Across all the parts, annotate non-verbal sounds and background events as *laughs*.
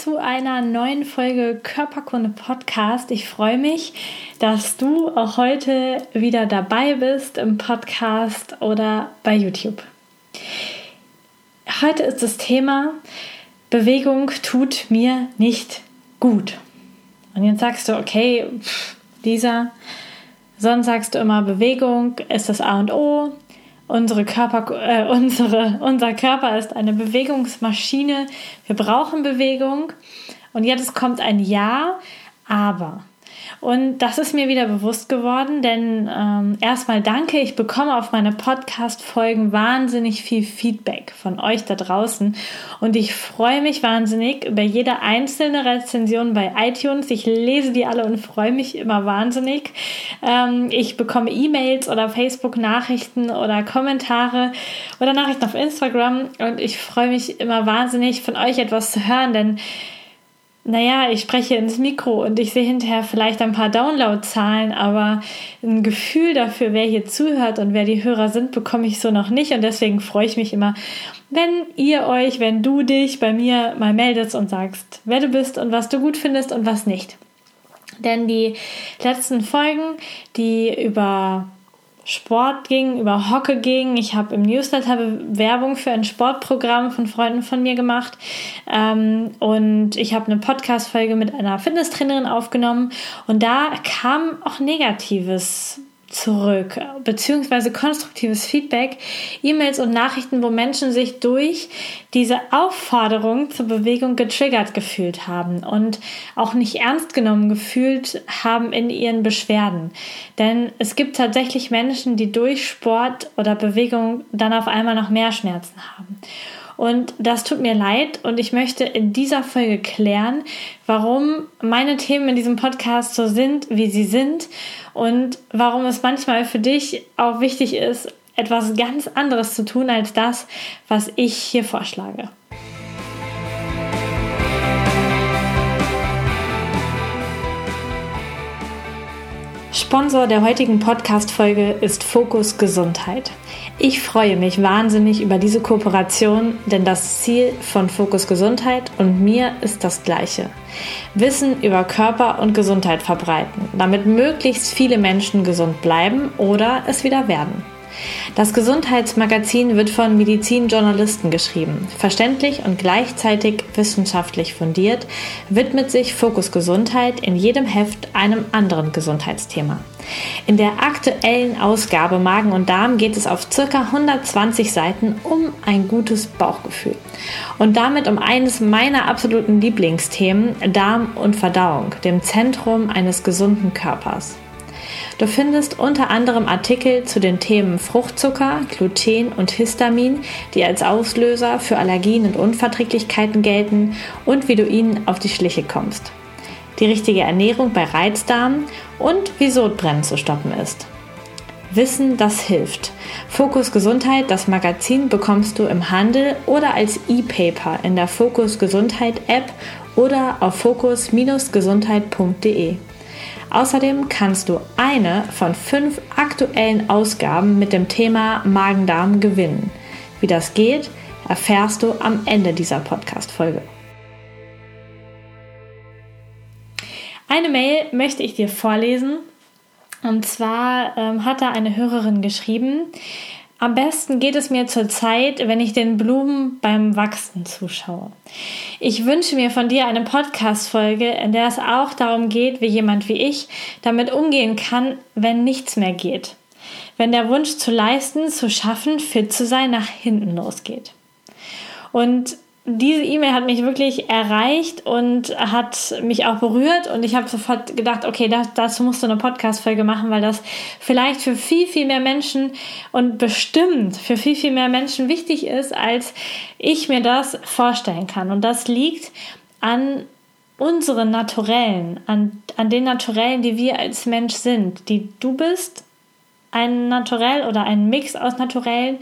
Zu einer neuen Folge Körperkunde Podcast. Ich freue mich, dass du auch heute wieder dabei bist im Podcast oder bei YouTube. Heute ist das Thema Bewegung tut mir nicht gut. Und jetzt sagst du, okay, Lisa, sonst sagst du immer, Bewegung ist das A und O. Unsere Körper, äh, unsere, unser Körper ist eine Bewegungsmaschine. Wir brauchen Bewegung. Und jetzt kommt ein Ja, aber. Und das ist mir wieder bewusst geworden, denn ähm, erstmal danke, ich bekomme auf meine Podcast-Folgen wahnsinnig viel Feedback von euch da draußen und ich freue mich wahnsinnig über jede einzelne Rezension bei iTunes. Ich lese die alle und freue mich immer wahnsinnig. Ähm, ich bekomme E-Mails oder Facebook-Nachrichten oder Kommentare oder Nachrichten auf Instagram und ich freue mich immer wahnsinnig von euch etwas zu hören, denn naja, ich spreche ins Mikro und ich sehe hinterher vielleicht ein paar Downloadzahlen, aber ein Gefühl dafür, wer hier zuhört und wer die Hörer sind, bekomme ich so noch nicht und deswegen freue ich mich immer, wenn ihr euch, wenn du dich bei mir mal meldest und sagst, wer du bist und was du gut findest und was nicht. Denn die letzten Folgen, die über Sport ging, über Hocke ging. Ich habe im Newsletter Werbung für ein Sportprogramm von Freunden von mir gemacht. Ähm, und ich habe eine Podcast-Folge mit einer Fitnesstrainerin aufgenommen. Und da kam auch Negatives zurück, beziehungsweise konstruktives Feedback, E-Mails und Nachrichten, wo Menschen sich durch diese Aufforderung zur Bewegung getriggert gefühlt haben und auch nicht ernst genommen gefühlt haben in ihren Beschwerden. Denn es gibt tatsächlich Menschen, die durch Sport oder Bewegung dann auf einmal noch mehr Schmerzen haben. Und das tut mir leid und ich möchte in dieser Folge klären, warum meine Themen in diesem Podcast so sind, wie sie sind und warum es manchmal für dich auch wichtig ist, etwas ganz anderes zu tun als das, was ich hier vorschlage. Sponsor der heutigen Podcast-Folge ist Fokus Gesundheit. Ich freue mich wahnsinnig über diese Kooperation, denn das Ziel von Fokus Gesundheit und mir ist das gleiche. Wissen über Körper und Gesundheit verbreiten, damit möglichst viele Menschen gesund bleiben oder es wieder werden. Das Gesundheitsmagazin wird von Medizinjournalisten geschrieben. Verständlich und gleichzeitig wissenschaftlich fundiert, widmet sich Fokus Gesundheit in jedem Heft einem anderen Gesundheitsthema. In der aktuellen Ausgabe Magen und Darm geht es auf ca. 120 Seiten um ein gutes Bauchgefühl. Und damit um eines meiner absoluten Lieblingsthemen, Darm und Verdauung, dem Zentrum eines gesunden Körpers. Du findest unter anderem Artikel zu den Themen Fruchtzucker, Gluten und Histamin, die als Auslöser für Allergien und Unverträglichkeiten gelten und wie du ihnen auf die Schliche kommst. Die richtige Ernährung bei Reizdarm und wie Sodbrennen zu stoppen ist. Wissen, das hilft. Fokus Gesundheit, das Magazin bekommst du im Handel oder als E-Paper in der Fokus Gesundheit App oder auf fokus-gesundheit.de. Außerdem kannst du eine von fünf aktuellen Ausgaben mit dem Thema Magen-Darm gewinnen. Wie das geht, erfährst du am Ende dieser Podcast-Folge. Eine Mail möchte ich dir vorlesen. Und zwar ähm, hat da eine Hörerin geschrieben, am besten geht es mir zurzeit, wenn ich den Blumen beim Wachsen zuschaue. Ich wünsche mir von dir eine Podcast-Folge, in der es auch darum geht, wie jemand wie ich damit umgehen kann, wenn nichts mehr geht. Wenn der Wunsch zu leisten, zu schaffen, fit zu sein, nach hinten losgeht. Und diese E-Mail hat mich wirklich erreicht und hat mich auch berührt und ich habe sofort gedacht, okay, das, dazu musst du eine Podcast-Folge machen, weil das vielleicht für viel, viel mehr Menschen und bestimmt für viel, viel mehr Menschen wichtig ist, als ich mir das vorstellen kann. Und das liegt an unseren Naturellen, an, an den Naturellen, die wir als Mensch sind, die du bist ein Naturell oder ein Mix aus Naturellen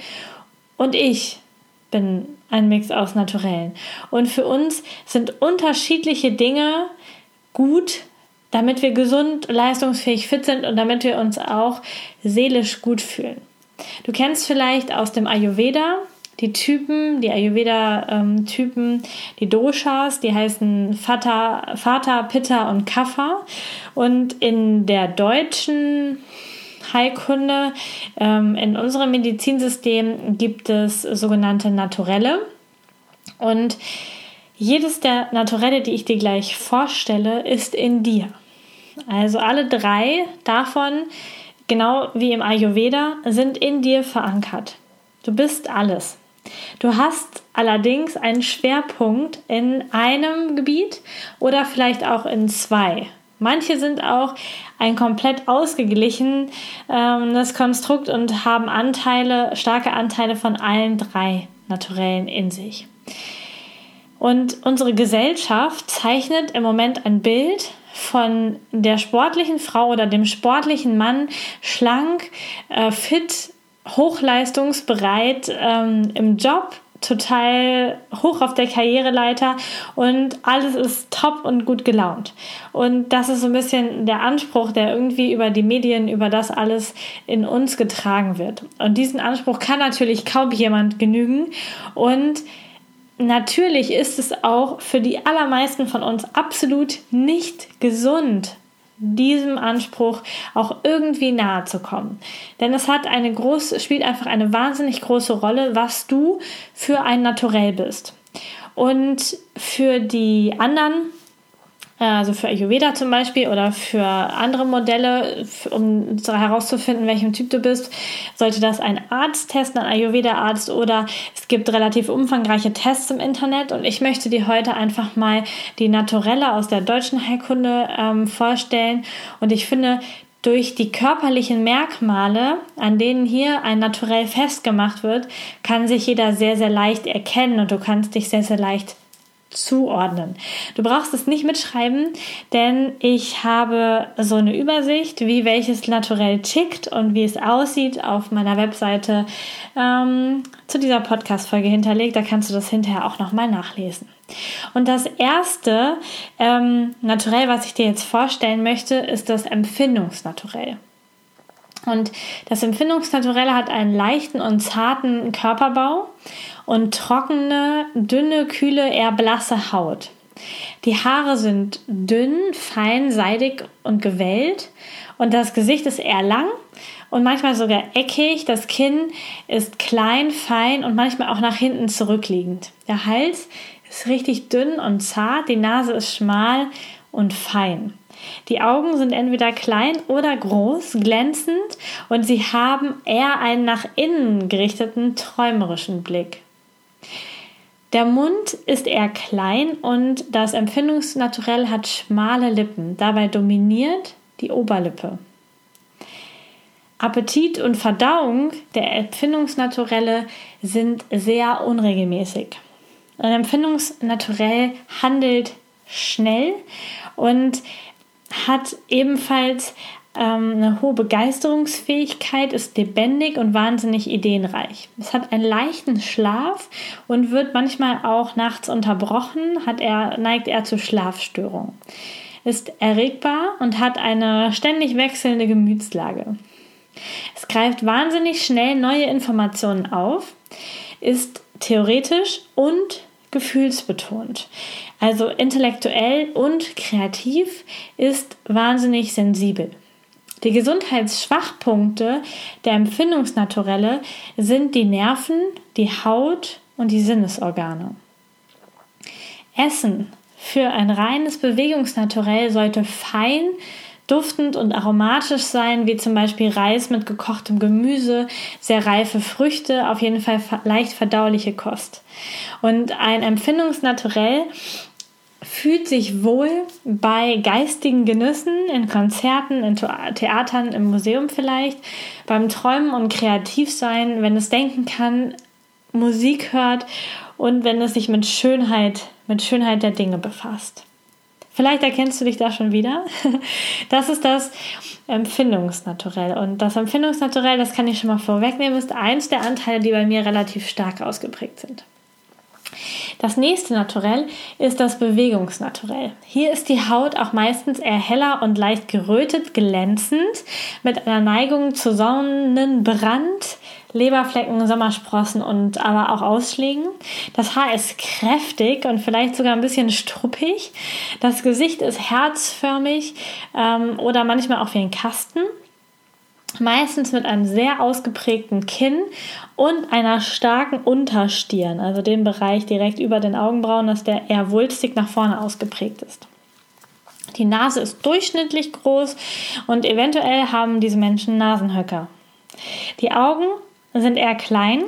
und ich bin ein Mix aus Naturellen. Und für uns sind unterschiedliche Dinge gut, damit wir gesund, leistungsfähig, fit sind und damit wir uns auch seelisch gut fühlen. Du kennst vielleicht aus dem Ayurveda die Typen, die Ayurveda-Typen, ähm, die Doshas, die heißen Vata, Vata, Pitta und Kapha. Und in der deutschen Heilkunde, ähm, in unserem Medizinsystem gibt es sogenannte Naturelle. Und jedes der Naturelle, die ich dir gleich vorstelle, ist in dir. Also alle drei davon, genau wie im Ayurveda, sind in dir verankert. Du bist alles. Du hast allerdings einen Schwerpunkt in einem Gebiet oder vielleicht auch in zwei. Manche sind auch ein komplett ausgeglichenes ähm, Konstrukt und haben Anteile, starke Anteile von allen drei Naturellen in sich. Und unsere Gesellschaft zeichnet im Moment ein Bild von der sportlichen Frau oder dem sportlichen Mann schlank, äh, fit, hochleistungsbereit ähm, im Job, total hoch auf der Karriereleiter und alles ist top und gut gelaunt. Und das ist so ein bisschen der Anspruch, der irgendwie über die Medien, über das alles in uns getragen wird. Und diesen Anspruch kann natürlich kaum jemand genügen. Und natürlich ist es auch für die allermeisten von uns absolut nicht gesund, diesem Anspruch auch irgendwie nahe zu kommen. Denn es hat eine große, spielt einfach eine wahnsinnig große Rolle, was du für ein Naturell bist. Und für die anderen also für Ayurveda zum Beispiel oder für andere Modelle, um herauszufinden, welchem Typ du bist, sollte das ein Arzt testen, ein Ayurveda-Arzt oder es gibt relativ umfangreiche Tests im Internet. Und ich möchte dir heute einfach mal die Naturelle aus der deutschen Heilkunde ähm, vorstellen. Und ich finde, durch die körperlichen Merkmale, an denen hier ein Naturell festgemacht wird, kann sich jeder sehr, sehr leicht erkennen und du kannst dich sehr, sehr leicht zuordnen. Du brauchst es nicht mitschreiben, denn ich habe so eine Übersicht, wie welches Naturell tickt und wie es aussieht auf meiner Webseite ähm, zu dieser Podcast-Folge hinterlegt. Da kannst du das hinterher auch nochmal nachlesen. Und das erste ähm, Naturell, was ich dir jetzt vorstellen möchte, ist das Empfindungsnaturell. Und das Empfindungsnaturell hat einen leichten und zarten Körperbau und trockene, dünne, kühle, eher blasse Haut. Die Haare sind dünn, fein, seidig und gewellt und das Gesicht ist eher lang und manchmal sogar eckig. Das Kinn ist klein, fein und manchmal auch nach hinten zurückliegend. Der Hals ist richtig dünn und zart, die Nase ist schmal und fein. Die Augen sind entweder klein oder groß, glänzend und sie haben eher einen nach innen gerichteten, träumerischen Blick. Der Mund ist eher klein und das Empfindungsnaturell hat schmale Lippen. Dabei dominiert die Oberlippe. Appetit und Verdauung der Empfindungsnaturelle sind sehr unregelmäßig. Ein Empfindungsnaturell handelt schnell und hat ebenfalls ähm, eine hohe Begeisterungsfähigkeit, ist lebendig und wahnsinnig ideenreich. Es hat einen leichten Schlaf und wird manchmal auch nachts unterbrochen, hat er, neigt er zu Schlafstörungen. Ist erregbar und hat eine ständig wechselnde Gemütslage. Es greift wahnsinnig schnell neue Informationen auf, ist theoretisch und gefühlsbetont. Also intellektuell und kreativ ist wahnsinnig sensibel. Die Gesundheitsschwachpunkte der Empfindungsnaturelle sind die Nerven, die Haut und die Sinnesorgane. Essen für ein reines Bewegungsnaturell sollte fein, duftend und aromatisch sein, wie zum Beispiel Reis mit gekochtem Gemüse, sehr reife Früchte, auf jeden Fall leicht verdauliche Kost. Und ein Empfindungsnaturell fühlt sich wohl bei geistigen Genüssen, in Konzerten, in Theatern, im Museum vielleicht, beim Träumen und Kreativsein, wenn es denken kann, Musik hört und wenn es sich mit Schönheit, mit Schönheit der Dinge befasst. Vielleicht erkennst du dich da schon wieder. *laughs* Das ist das Empfindungsnaturell. Und das Empfindungsnaturell, das kann ich schon mal vorwegnehmen, ist eins der Anteile, die bei mir relativ stark ausgeprägt sind. Das nächste Naturell ist das Bewegungsnaturell. Hier ist die Haut auch meistens eher heller und leicht gerötet, glänzend, mit einer Neigung zu Sonnenbrand, Leberflecken, Sommersprossen und aber auch Ausschlägen. Das Haar ist kräftig und vielleicht sogar ein bisschen struppig. Das Gesicht ist herzförmig ähm, oder manchmal auch wie ein Kasten meistens mit einem sehr ausgeprägten Kinn und einer starken Unterstirn, also dem Bereich direkt über den Augenbrauen, dass der eher wulstig nach vorne ausgeprägt ist. Die Nase ist durchschnittlich groß und eventuell haben diese Menschen Nasenhöcker. Die Augen sind eher klein,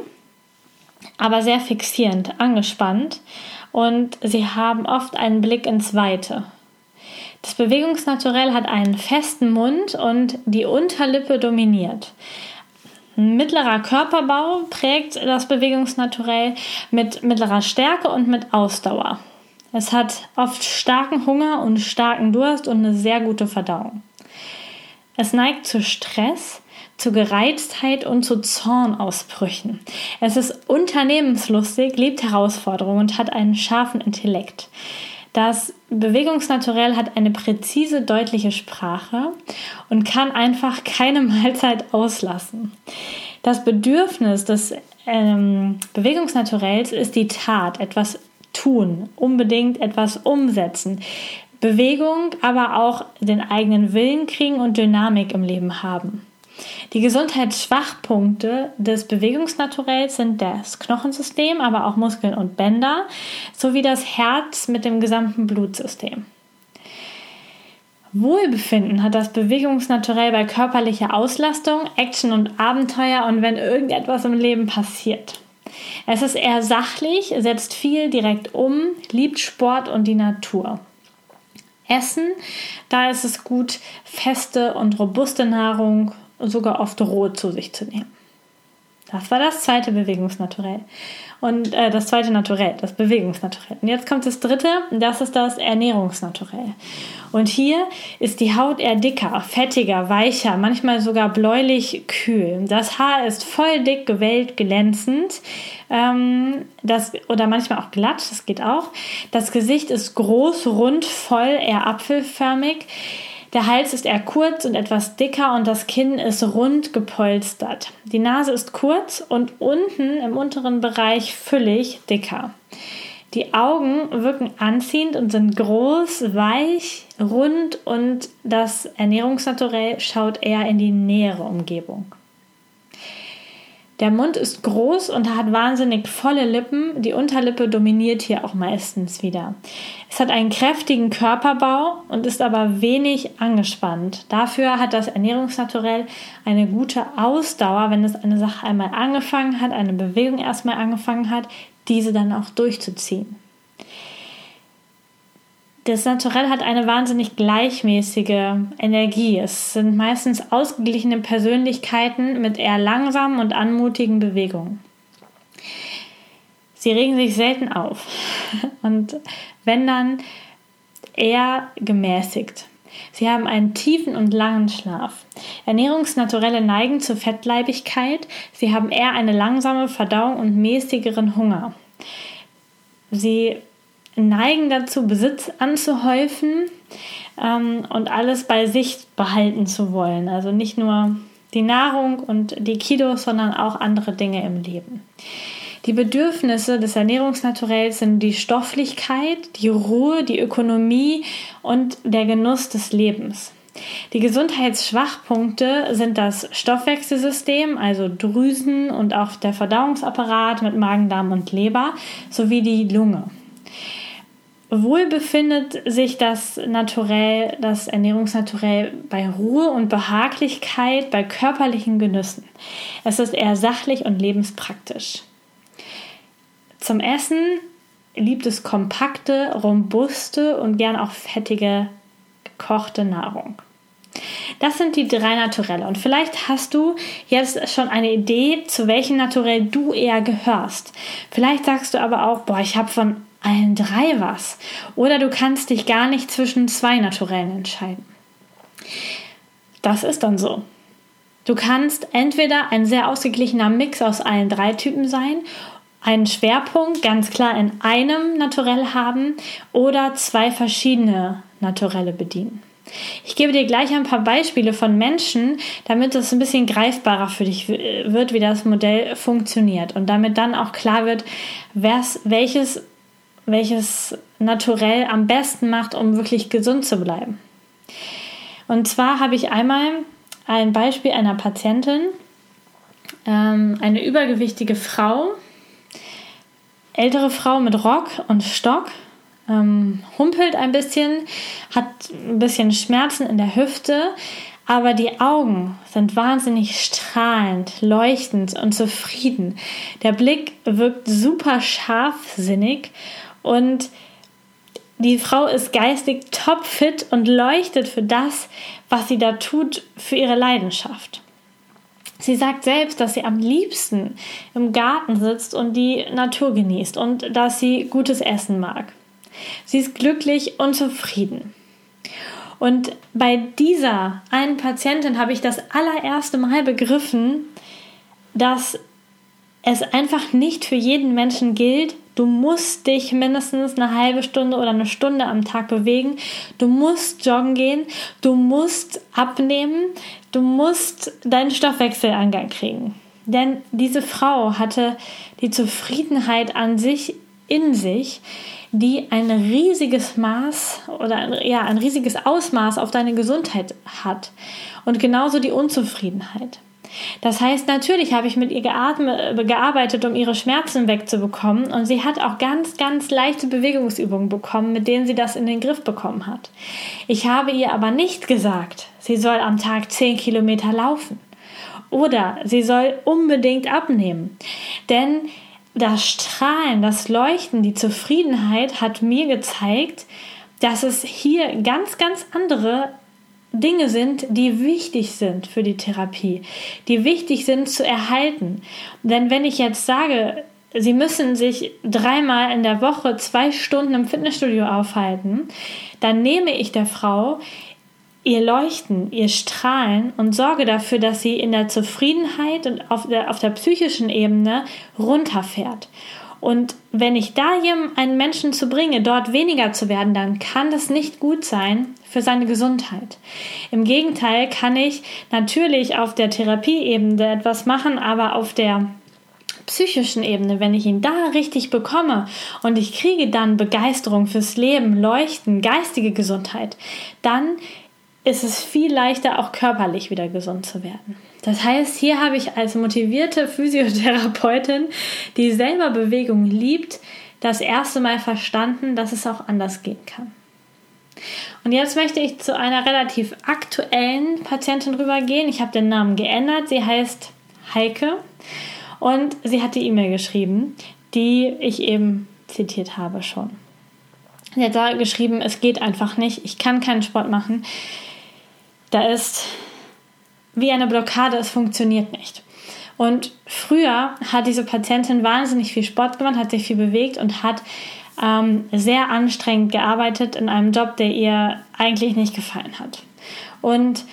aber sehr fixierend, angespannt und sie haben oft einen Blick ins Weite. Das Bewegungsnaturell hat einen festen Mund und die Unterlippe dominiert. Ein mittlerer Körperbau prägt das Bewegungsnaturell mit mittlerer Stärke und mit Ausdauer. Es hat oft starken Hunger und starken Durst und eine sehr gute Verdauung. Es neigt zu Stress, zu Gereiztheit und zu Zornausbrüchen. Es ist unternehmenslustig, liebt Herausforderungen und hat einen scharfen Intellekt. Das Bewegungsnaturell hat eine präzise, deutliche Sprache und kann einfach keine *laughs* Mahlzeit auslassen. Das Bedürfnis des ähm, Bewegungsnaturells ist die Tat, etwas tun, unbedingt etwas umsetzen. Bewegung, aber auch den eigenen Willen kriegen und Dynamik im Leben haben. Die Gesundheitsschwachpunkte des Bewegungsnaturells sind das Knochensystem, aber auch Muskeln und Bänder, sowie das Herz mit dem gesamten Blutsystem. Wohlbefinden hat das Bewegungsnaturell bei körperlicher Auslastung, Action und Abenteuer und wenn irgendetwas im Leben passiert. Es ist eher sachlich, setzt viel direkt um, liebt Sport und die Natur. Essen, da ist es gut, feste und robuste Nahrung, sogar oft roh zu sich zu nehmen. Das war das zweite Bewegungsnaturell. Und äh, das zweite Naturell, das Bewegungsnaturell. Und jetzt kommt das dritte, das ist das Ernährungsnaturell. Und hier ist die Haut eher dicker, fettiger, weicher, manchmal sogar bläulich kühl. Das Haar ist voll dick, gewellt, glänzend. Ähm, das, oder manchmal auch glatt, das geht auch. Das Gesicht ist groß, rund, voll, eher apfelförmig. Der Hals ist eher kurz und etwas dicker und das Kinn ist rund gepolstert. Die Nase ist kurz und unten im unteren Bereich füllig dicker. Die Augen wirken anziehend und sind groß, weich, rund und das Ernährungsnaturell schaut eher in die nähere Umgebung. Der Mund ist groß und hat wahnsinnig volle Lippen. Die Unterlippe dominiert hier auch meistens wieder. Es hat einen kräftigen Körperbau und ist aber wenig angespannt. Dafür hat das Ernährungsnaturell eine gute Ausdauer, wenn es eine Sache einmal angefangen hat, eine Bewegung erstmal angefangen hat, diese dann auch durchzuziehen. Das Naturell hat eine wahnsinnig gleichmäßige Energie. Es sind meistens ausgeglichene Persönlichkeiten mit eher langsamen und anmutigen Bewegungen. Sie regen sich selten auf *laughs* und wenn dann eher gemäßigt. Sie haben einen tiefen und langen Schlaf. Ernährungsnaturelle neigen zur Fettleibigkeit. Sie haben eher eine langsame Verdauung und mäßigeren Hunger. Sie neigen dazu, Besitz anzuhäufen ähm, und alles bei sich behalten zu wollen. Also nicht nur die Nahrung und die Kilos, sondern auch andere Dinge im Leben. Die Bedürfnisse des Ernährungsnaturells sind die Stofflichkeit, die Ruhe, die Ökonomie und der Genuss des Lebens. Die Gesundheitsschwachpunkte sind das Stoffwechselsystem, also Drüsen und auch der Verdauungsapparat mit Magen, Darm und Leber sowie die Lunge. Wohl befindet sich das Naturell, das Ernährungsnaturell bei Ruhe und Behaglichkeit, bei körperlichen Genüssen. Es ist eher sachlich und lebenspraktisch. Zum Essen liebt es kompakte, robuste und gern auch fettige gekochte Nahrung. Das sind die drei Naturelle. Und vielleicht hast du jetzt schon eine Idee, zu welchem Naturell du eher gehörst. Vielleicht sagst du aber auch, boah, ich habe von allen drei was. Oder du kannst dich gar nicht zwischen zwei Naturellen entscheiden. Das ist dann so. Du kannst entweder ein sehr ausgeglichener Mix aus allen drei Typen sein, einen Schwerpunkt ganz klar in einem Naturell haben oder zwei verschiedene Naturelle bedienen. Ich gebe dir gleich ein paar Beispiele von Menschen, damit es ein bisschen greifbarer für dich wird, wie das Modell funktioniert und damit dann auch klar wird, welches, welches Naturell am besten macht, um wirklich gesund zu bleiben. Und zwar habe ich einmal ein Beispiel einer Patientin, ähm, eine übergewichtige Frau, ältere Frau mit Rock und Stock, ähm, humpelt ein bisschen, hat ein bisschen Schmerzen in der Hüfte, aber die Augen sind wahnsinnig strahlend, leuchtend und zufrieden. Der Blick wirkt super scharfsinnig und die Frau ist geistig topfit und leuchtet für das, was sie da tut, für ihre Leidenschaft. Sie sagt selbst, dass sie am liebsten im Garten sitzt und die Natur genießt und dass sie gutes Essen mag. Sie ist glücklich und zufrieden. Und bei dieser einen Patientin habe ich das allererste Mal begriffen, dass es einfach nicht für jeden Menschen gilt, du musst dich mindestens eine halbe Stunde oder eine Stunde am Tag bewegen, du musst joggen gehen, du musst abnehmen, du musst deinen Stoffwechsel Gang kriegen. Denn diese Frau hatte die Zufriedenheit an sich in sich, die ein riesiges Maß oder ein, ja, ein riesiges Ausmaß auf deine Gesundheit hat. Und genauso die Unzufriedenheit. Das heißt, natürlich habe ich mit ihr gearbeitet, um ihre Schmerzen wegzubekommen. Und sie hat auch ganz, ganz leichte Bewegungsübungen bekommen, mit denen sie das in den Griff bekommen hat. Ich habe ihr aber nicht gesagt, sie soll am Tag 10 Kilometer laufen. Oder sie soll unbedingt abnehmen. Denn das Strahlen, das Leuchten, die Zufriedenheit hat mir gezeigt, dass es hier ganz, ganz andere Dinge sind, die wichtig sind für die Therapie, die wichtig sind zu erhalten. Denn wenn ich jetzt sage, Sie müssen sich dreimal in der Woche zwei Stunden im Fitnessstudio aufhalten, dann nehme ich der Frau ihr Leuchten, ihr Strahlen und sorge dafür, dass sie in der Zufriedenheit und auf der, auf der psychischen Ebene runterfährt. Und wenn ich da einen Menschen zu bringe, dort weniger zu werden, dann kann das nicht gut sein für seine Gesundheit. Im Gegenteil kann ich natürlich auf der Therapieebene etwas machen, aber auf der psychischen Ebene, wenn ich ihn da richtig bekomme und ich kriege dann Begeisterung fürs Leben, Leuchten, geistige Gesundheit, dann ist es viel leichter, auch körperlich wieder gesund zu werden. Das heißt, hier habe ich als motivierte Physiotherapeutin, die selber Bewegung liebt, das erste Mal verstanden, dass es auch anders gehen kann. Und jetzt möchte ich zu einer relativ aktuellen Patientin rübergehen. Ich habe den Namen geändert. Sie heißt Heike und sie hat die E-Mail geschrieben, die ich eben zitiert habe schon. Sie hat da geschrieben, es geht einfach nicht, ich kann keinen Sport machen. Da ist wie eine Blockade, es funktioniert nicht. Und früher hat diese Patientin wahnsinnig viel Sport gemacht, hat sich viel bewegt und hat ähm, sehr anstrengend gearbeitet in einem Job, der ihr eigentlich nicht gefallen hat. Und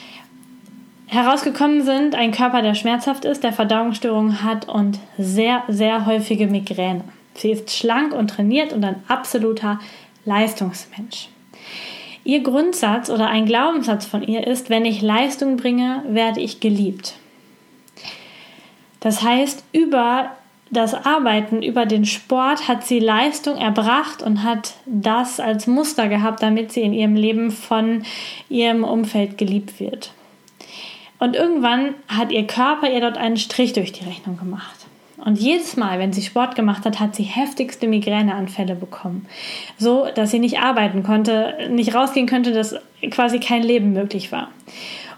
herausgekommen sind ein Körper, der schmerzhaft ist, der Verdauungsstörungen hat und sehr, sehr häufige Migräne. Sie ist schlank und trainiert und ein absoluter Leistungsmensch. Ihr Grundsatz oder ein Glaubenssatz von ihr ist, wenn ich Leistung bringe, werde ich geliebt. Das heißt, über das Arbeiten, über den Sport hat sie Leistung erbracht und hat das als Muster gehabt, damit sie in ihrem Leben von ihrem Umfeld geliebt wird. Und irgendwann hat ihr Körper ihr dort einen Strich durch die Rechnung gemacht. Und jedes Mal, wenn sie Sport gemacht hat, hat sie heftigste Migräneanfälle bekommen. So, dass sie nicht arbeiten konnte, nicht rausgehen könnte, dass quasi kein Leben möglich war.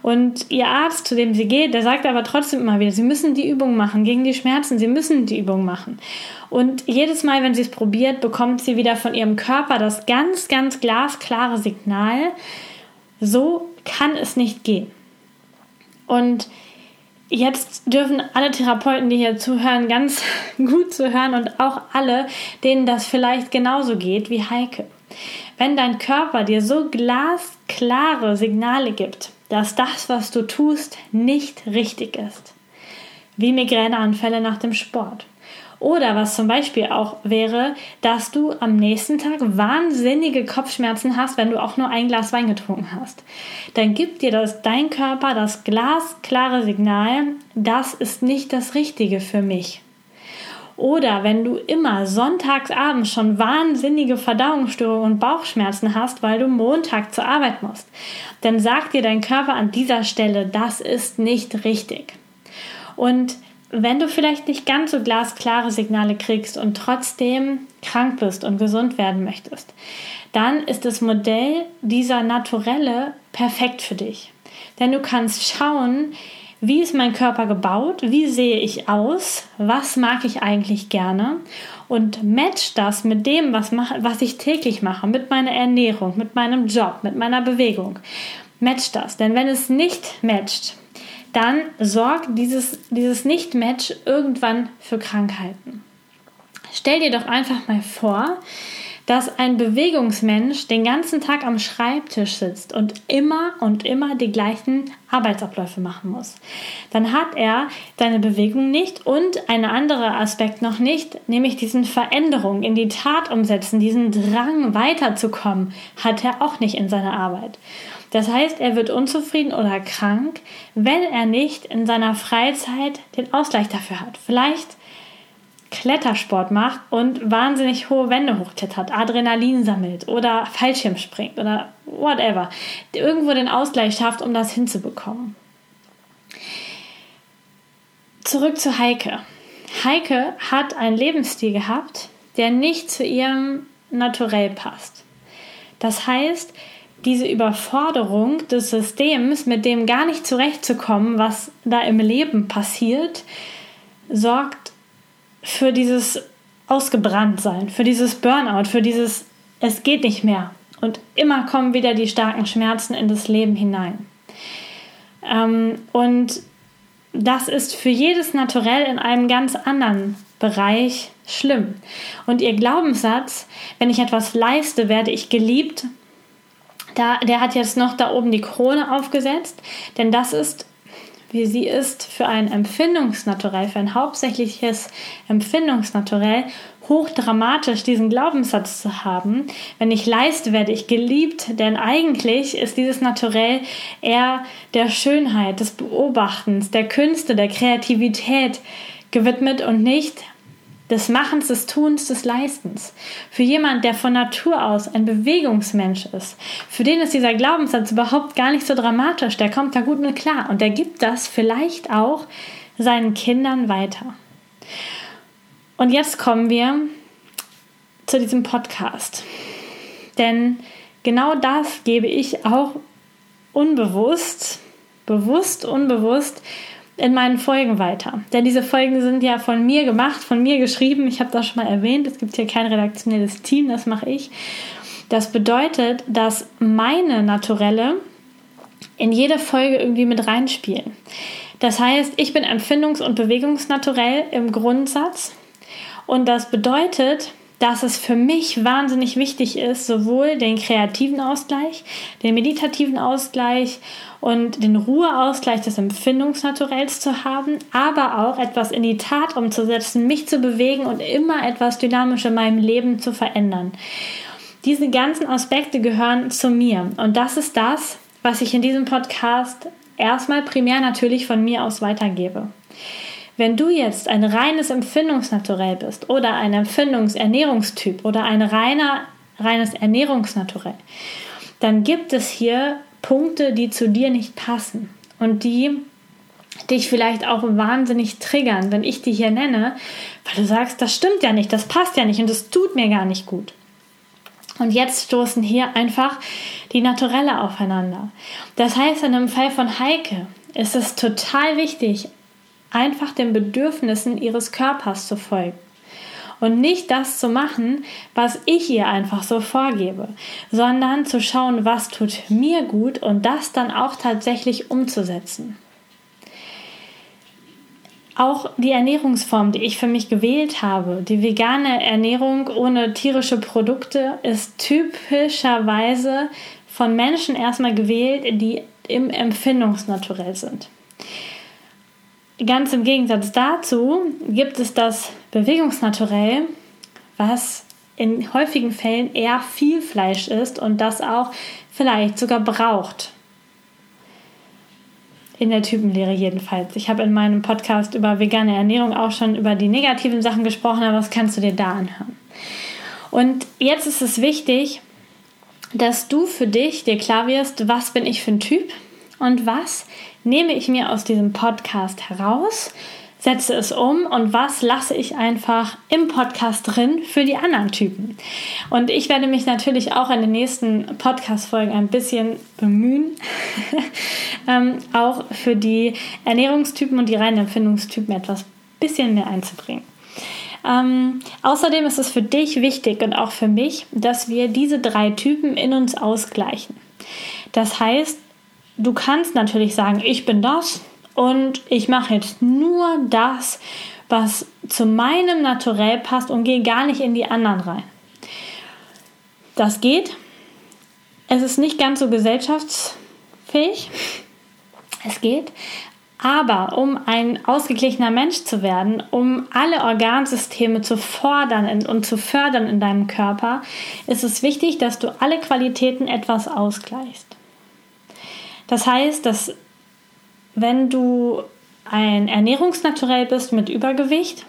Und ihr Arzt, zu dem sie geht, der sagt aber trotzdem immer wieder, sie müssen die Übung machen gegen die Schmerzen, sie müssen die Übung machen. Und jedes Mal, wenn sie es probiert, bekommt sie wieder von ihrem Körper das ganz, ganz glasklare Signal, so kann es nicht gehen. Und Jetzt dürfen alle Therapeuten, die hier zuhören, ganz *laughs* gut zuhören und auch alle, denen das vielleicht genauso geht wie Heike. Wenn dein Körper dir so glasklare Signale gibt, dass das, was du tust, nicht richtig ist, wie Migräneanfälle nach dem Sport, oder was zum Beispiel auch wäre, dass du am nächsten Tag wahnsinnige Kopfschmerzen hast, wenn du auch nur ein Glas Wein getrunken hast. Dann gibt dir das, dein Körper das glasklare Signal, das ist nicht das Richtige für mich. Oder wenn du immer sonntagsabends schon wahnsinnige Verdauungsstörungen und Bauchschmerzen hast, weil du Montag zur Arbeit musst, dann sagt dir dein Körper an dieser Stelle, das ist nicht richtig. Und wenn du vielleicht nicht ganz so glasklare Signale kriegst und trotzdem krank bist und gesund werden möchtest, dann ist das Modell dieser Naturelle perfekt für dich. Denn du kannst schauen, wie ist mein Körper gebaut, wie sehe ich aus, was mag ich eigentlich gerne und match das mit dem, was, mach, was ich täglich mache, mit meiner Ernährung, mit meinem Job, mit meiner Bewegung. Match das, denn wenn es nicht matcht, dann sorgt dieses, dieses Nicht-Match irgendwann für Krankheiten. Stell dir doch einfach mal vor, dass ein Bewegungsmensch den ganzen Tag am Schreibtisch sitzt und immer und immer die gleichen Arbeitsabläufe machen muss. Dann hat er seine Bewegung nicht und ein anderer Aspekt noch nicht, nämlich diesen Veränderung in die Tat umsetzen, diesen Drang weiterzukommen, hat er auch nicht in seiner Arbeit. Das heißt, er wird unzufrieden oder krank, wenn er nicht in seiner Freizeit den Ausgleich dafür hat. Vielleicht Klettersport macht und wahnsinnig hohe Wände hochklettert, Adrenalin sammelt oder Fallschirm springt oder whatever. Irgendwo den Ausgleich schafft, um das hinzubekommen. Zurück zu Heike. Heike hat einen Lebensstil gehabt, der nicht zu ihrem Naturell passt. Das heißt, diese Überforderung des Systems, mit dem gar nicht zurechtzukommen, was da im Leben passiert, sorgt für dieses Ausgebranntsein, für dieses Burnout, für dieses Es geht nicht mehr. Und immer kommen wieder die starken Schmerzen in das Leben hinein. Ähm, und das ist für jedes Naturell in einem ganz anderen Bereich schlimm. Und ihr Glaubenssatz, wenn ich etwas leiste, werde ich geliebt, da, der hat jetzt noch da oben die Krone aufgesetzt, denn das ist, wie sie ist, für ein Empfindungsnaturell, für ein hauptsächliches Empfindungsnaturell hochdramatisch, diesen Glaubenssatz zu haben. Wenn ich leiste, werde ich geliebt, denn eigentlich ist dieses Naturell eher der Schönheit, des Beobachtens, der Künste, der Kreativität gewidmet und nicht des Machens, des Tuns, des Leistens. Für jemand, der von Natur aus ein Bewegungsmensch ist, für den ist dieser Glaubenssatz überhaupt gar nicht so dramatisch, der kommt da gut mit klar und der gibt das vielleicht auch seinen Kindern weiter. Und jetzt kommen wir zu diesem Podcast. Denn genau das gebe ich auch unbewusst, bewusst, unbewusst in meinen Folgen weiter. Denn diese Folgen sind ja von mir gemacht, von mir geschrieben. Ich habe das schon mal erwähnt. Es gibt hier kein redaktionelles Team, das mache ich. Das bedeutet, dass meine Naturelle in jede Folge irgendwie mit reinspielen. Das heißt, ich bin empfindungs- und bewegungsnaturell im Grundsatz. Und das bedeutet, dass es für mich wahnsinnig wichtig ist, sowohl den kreativen Ausgleich, den meditativen Ausgleich und den Ruheausgleich des Empfindungsnaturells zu haben, aber auch etwas in die Tat umzusetzen, mich zu bewegen und immer etwas dynamisch in meinem Leben zu verändern. Diese ganzen Aspekte gehören zu mir und das ist das, was ich in diesem Podcast erstmal primär natürlich von mir aus weitergebe. Wenn du jetzt ein reines Empfindungsnaturell bist oder ein Empfindungsernährungstyp oder ein reiner, reines Ernährungsnaturell, dann gibt es hier Punkte, die zu dir nicht passen und die dich vielleicht auch wahnsinnig triggern, wenn ich die hier nenne, weil du sagst, das stimmt ja nicht, das passt ja nicht und das tut mir gar nicht gut. Und jetzt stoßen hier einfach die Naturelle aufeinander. Das heißt, in dem Fall von Heike ist es total wichtig, einfach den Bedürfnissen ihres Körpers zu folgen. Und nicht das zu machen, was ich ihr einfach so vorgebe, sondern zu schauen, was tut mir gut und das dann auch tatsächlich umzusetzen. auch die Ernährungsform, die ich für mich gewählt habe, die vegane Ernährung ohne tierische Produkte, ist typischerweise von Menschen erstmal gewählt, die im Empfindungsnaturell sind. Ganz im Gegensatz dazu gibt es das Bewegungsnaturell, was in häufigen Fällen eher viel Fleisch ist und das auch vielleicht sogar braucht. In der Typenlehre jedenfalls. Ich habe in meinem Podcast über vegane Ernährung auch schon über die negativen Sachen gesprochen, aber das kannst du dir da anhören. Und jetzt ist es wichtig, dass du für dich dir klar wirst, was bin ich für ein Typ und was nehme ich mir aus diesem Podcast heraus, setze es um und was lasse ich einfach im Podcast drin für die anderen Typen. Und ich werde mich natürlich auch in den nächsten Podcast-Folgen ein bisschen bemühen, *laughs* ähm, auch für die Ernährungstypen und die reinen Empfindungstypen etwas bisschen mehr einzubringen. Ähm, außerdem ist es für dich wichtig und auch für mich, dass wir diese drei Typen in uns ausgleichen. Das heißt, du kannst natürlich sagen, ich bin das und ich mache jetzt nur das, was zu meinem Naturell passt und gehe gar nicht in die anderen rein. Das geht. Es ist nicht ganz so gesellschaftsfähig. Es geht. Aber um ein ausgeglichener Mensch zu werden, um alle Organsysteme zu fordern und zu fördern in deinem Körper, ist es wichtig, dass du alle Qualitäten etwas ausgleichst. Das heißt, dass wenn du ein Ernährungsnaturell bist mit Übergewicht,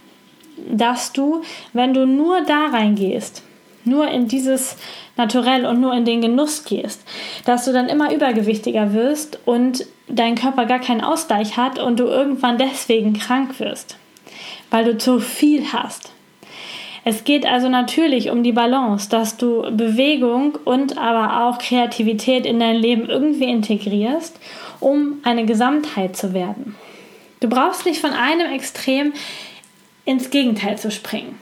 dass du, wenn du nur da reingehst, nur in dieses Naturell und nur in den Genuss gehst, dass du dann immer übergewichtiger wirst und dein Körper gar keinen Ausgleich hat und du irgendwann deswegen krank wirst, weil du zu viel hast. Es geht also natürlich um die Balance, dass du Bewegung und aber auch Kreativität in dein Leben irgendwie integrierst um eine Gesamtheit zu werden. Du brauchst nicht von einem Extrem ins Gegenteil zu springen.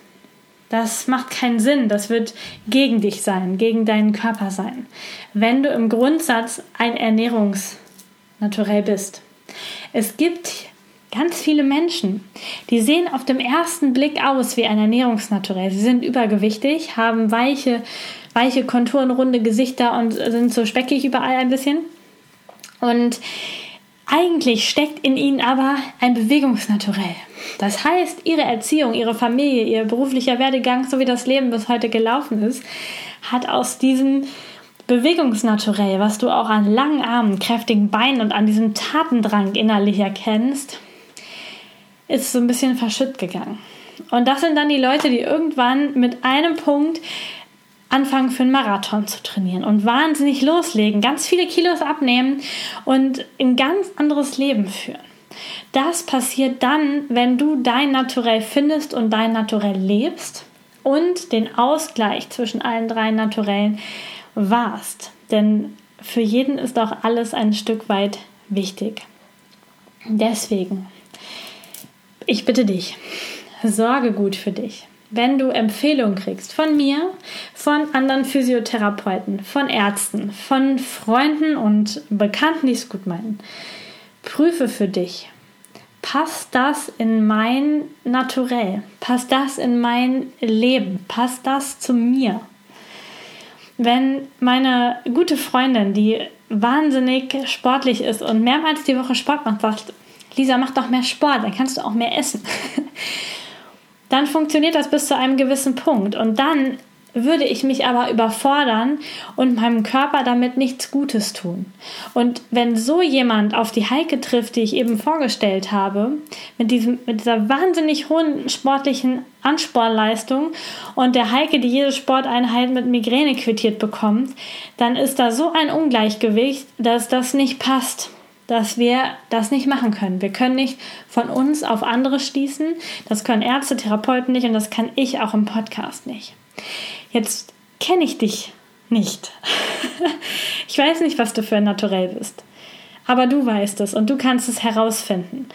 Das macht keinen Sinn. Das wird gegen dich sein, gegen deinen Körper sein. Wenn du im Grundsatz ein Ernährungsnaturell bist. Es gibt ganz viele Menschen, die sehen auf dem ersten Blick aus wie ein Ernährungsnaturell. Sie sind übergewichtig, haben weiche, weiche Konturen, runde Gesichter und sind so speckig überall ein bisschen. Und eigentlich steckt in ihnen aber ein Bewegungsnaturell. Das heißt, ihre Erziehung, ihre Familie, ihr beruflicher Werdegang, so wie das Leben bis heute gelaufen ist, hat aus diesem Bewegungsnaturell, was du auch an langen Armen, kräftigen Beinen und an diesem Tatendrang innerlich erkennst, ist so ein bisschen verschütt gegangen. Und das sind dann die Leute, die irgendwann mit einem Punkt anfangen für einen Marathon zu trainieren und wahnsinnig loslegen, ganz viele Kilos abnehmen und ein ganz anderes Leben führen. Das passiert dann, wenn du dein Naturell findest und dein Naturell lebst und den Ausgleich zwischen allen drei Naturellen wahrst. Denn für jeden ist auch alles ein Stück weit wichtig. Deswegen, ich bitte dich, sorge gut für dich wenn du Empfehlungen kriegst von mir, von anderen Physiotherapeuten, von Ärzten, von Freunden und Bekannten, die es gut meinen, prüfe für dich, passt das in mein Naturell? Passt das in mein Leben? Passt das zu mir? Wenn meine gute Freundin, die wahnsinnig sportlich ist und mehrmals die Woche Sport macht, sagt, Lisa, mach doch mehr Sport, dann kannst du auch mehr essen. *laughs* dann funktioniert das bis zu einem gewissen Punkt. Und dann würde ich mich aber überfordern und meinem Körper damit nichts Gutes tun. Und wenn so jemand auf die Heike trifft, die ich eben vorgestellt habe, mit, diesem, mit dieser wahnsinnig hohen sportlichen Anspornleistung und der Heike, die jede Sporteinheit mit Migräne quittiert bekommt, dann ist da so ein Ungleichgewicht, dass das nicht passt dass wir das nicht machen können. Wir können nicht von uns auf andere schließen. Das können Ärzte, Therapeuten nicht und das kann ich auch im Podcast nicht. Jetzt kenne ich dich nicht. *laughs* ich weiß nicht, was du für ein Naturell bist. Aber du weißt es und du kannst es herausfinden.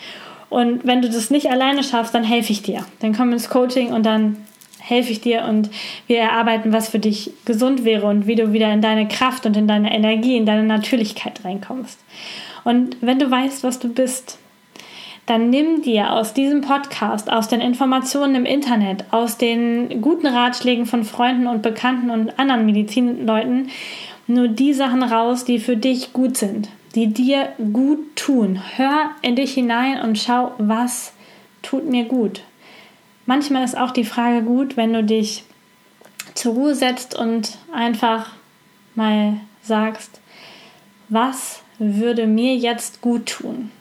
Und wenn du das nicht alleine schaffst, dann helfe ich dir. Dann komm ins Coaching und dann helfe ich dir und wir erarbeiten, was für dich gesund wäre und wie du wieder in deine Kraft und in deine Energie, in deine Natürlichkeit reinkommst. Und wenn du weißt, was du bist, dann nimm dir aus diesem Podcast, aus den Informationen im Internet, aus den guten Ratschlägen von Freunden und Bekannten und anderen Medizinleuten nur die Sachen raus, die für dich gut sind, die dir gut tun. Hör in dich hinein und schau, was tut mir gut. Manchmal ist auch die Frage gut, wenn du dich zur Ruhe setzt und einfach mal sagst, was würde mir jetzt gut tun?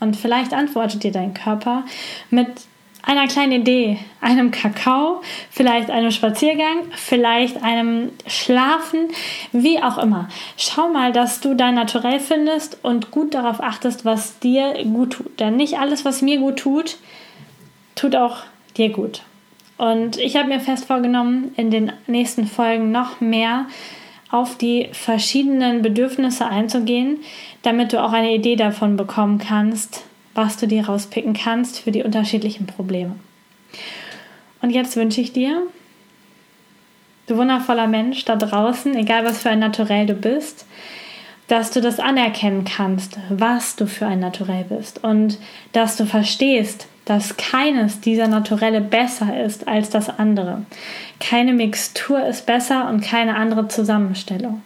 Und vielleicht antwortet dir dein Körper mit einer kleinen Idee, einem Kakao, vielleicht einem Spaziergang, vielleicht einem Schlafen, wie auch immer. Schau mal, dass du dein Naturell findest und gut darauf achtest, was dir gut tut. Denn nicht alles, was mir gut tut, tut auch dir gut. Und ich habe mir fest vorgenommen, in den nächsten Folgen noch mehr auf die verschiedenen Bedürfnisse einzugehen, damit du auch eine Idee davon bekommen kannst, was du dir rauspicken kannst für die unterschiedlichen Probleme. Und jetzt wünsche ich dir, du wundervoller Mensch da draußen, egal was für ein Naturell du bist, dass du das anerkennen kannst, was du für ein Naturell bist und dass du verstehst, dass keines dieser Naturelle besser ist als das andere. Keine Mixtur ist besser und keine andere Zusammenstellung.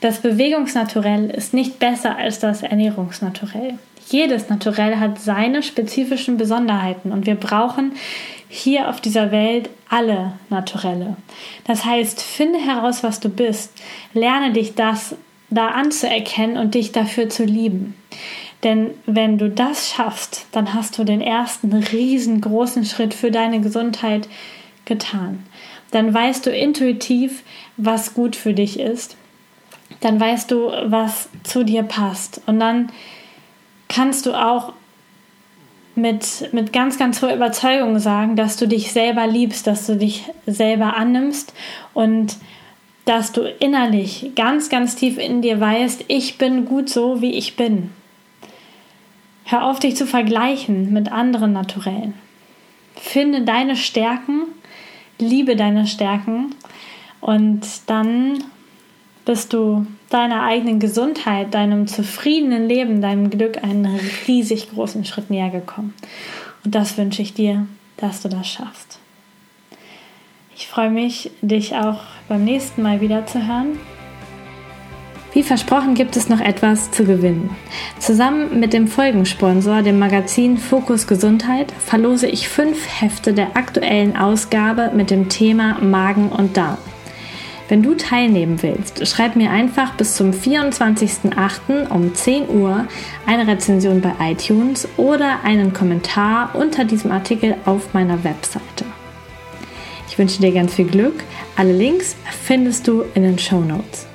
Das Bewegungsnaturell ist nicht besser als das Ernährungsnaturell. Jedes Naturell hat seine spezifischen Besonderheiten und wir brauchen hier auf dieser Welt alle Naturelle. Das heißt, finde heraus, was du bist, lerne dich das da anzuerkennen und dich dafür zu lieben. Denn wenn du das schaffst, dann hast du den ersten riesengroßen Schritt für deine Gesundheit getan. Dann weißt du intuitiv, was gut für dich ist. Dann weißt du, was zu dir passt. Und dann kannst du auch mit, mit ganz, ganz hoher Überzeugung sagen, dass du dich selber liebst, dass du dich selber annimmst und dass du innerlich ganz, ganz tief in dir weißt, ich bin gut so, wie ich bin. Hör auf, dich zu vergleichen mit anderen Naturellen. Finde deine Stärken, liebe deine Stärken und dann bist du deiner eigenen Gesundheit, deinem zufriedenen Leben, deinem Glück einen riesig großen Schritt näher gekommen. Und das wünsche ich dir, dass du das schaffst. Ich freue mich, dich auch beim nächsten Mal wieder zu hören. Wie versprochen gibt es noch etwas zu gewinnen. Zusammen mit dem Folgensponsor, dem Magazin Fokus Gesundheit, verlose ich fünf Hefte der aktuellen Ausgabe mit dem Thema Magen und Darm. Wenn du teilnehmen willst, schreib mir einfach bis zum 24.08. um 10 Uhr eine Rezension bei iTunes oder einen Kommentar unter diesem Artikel auf meiner Webseite. Ich wünsche dir ganz viel Glück. Alle Links findest du in den Show Notes.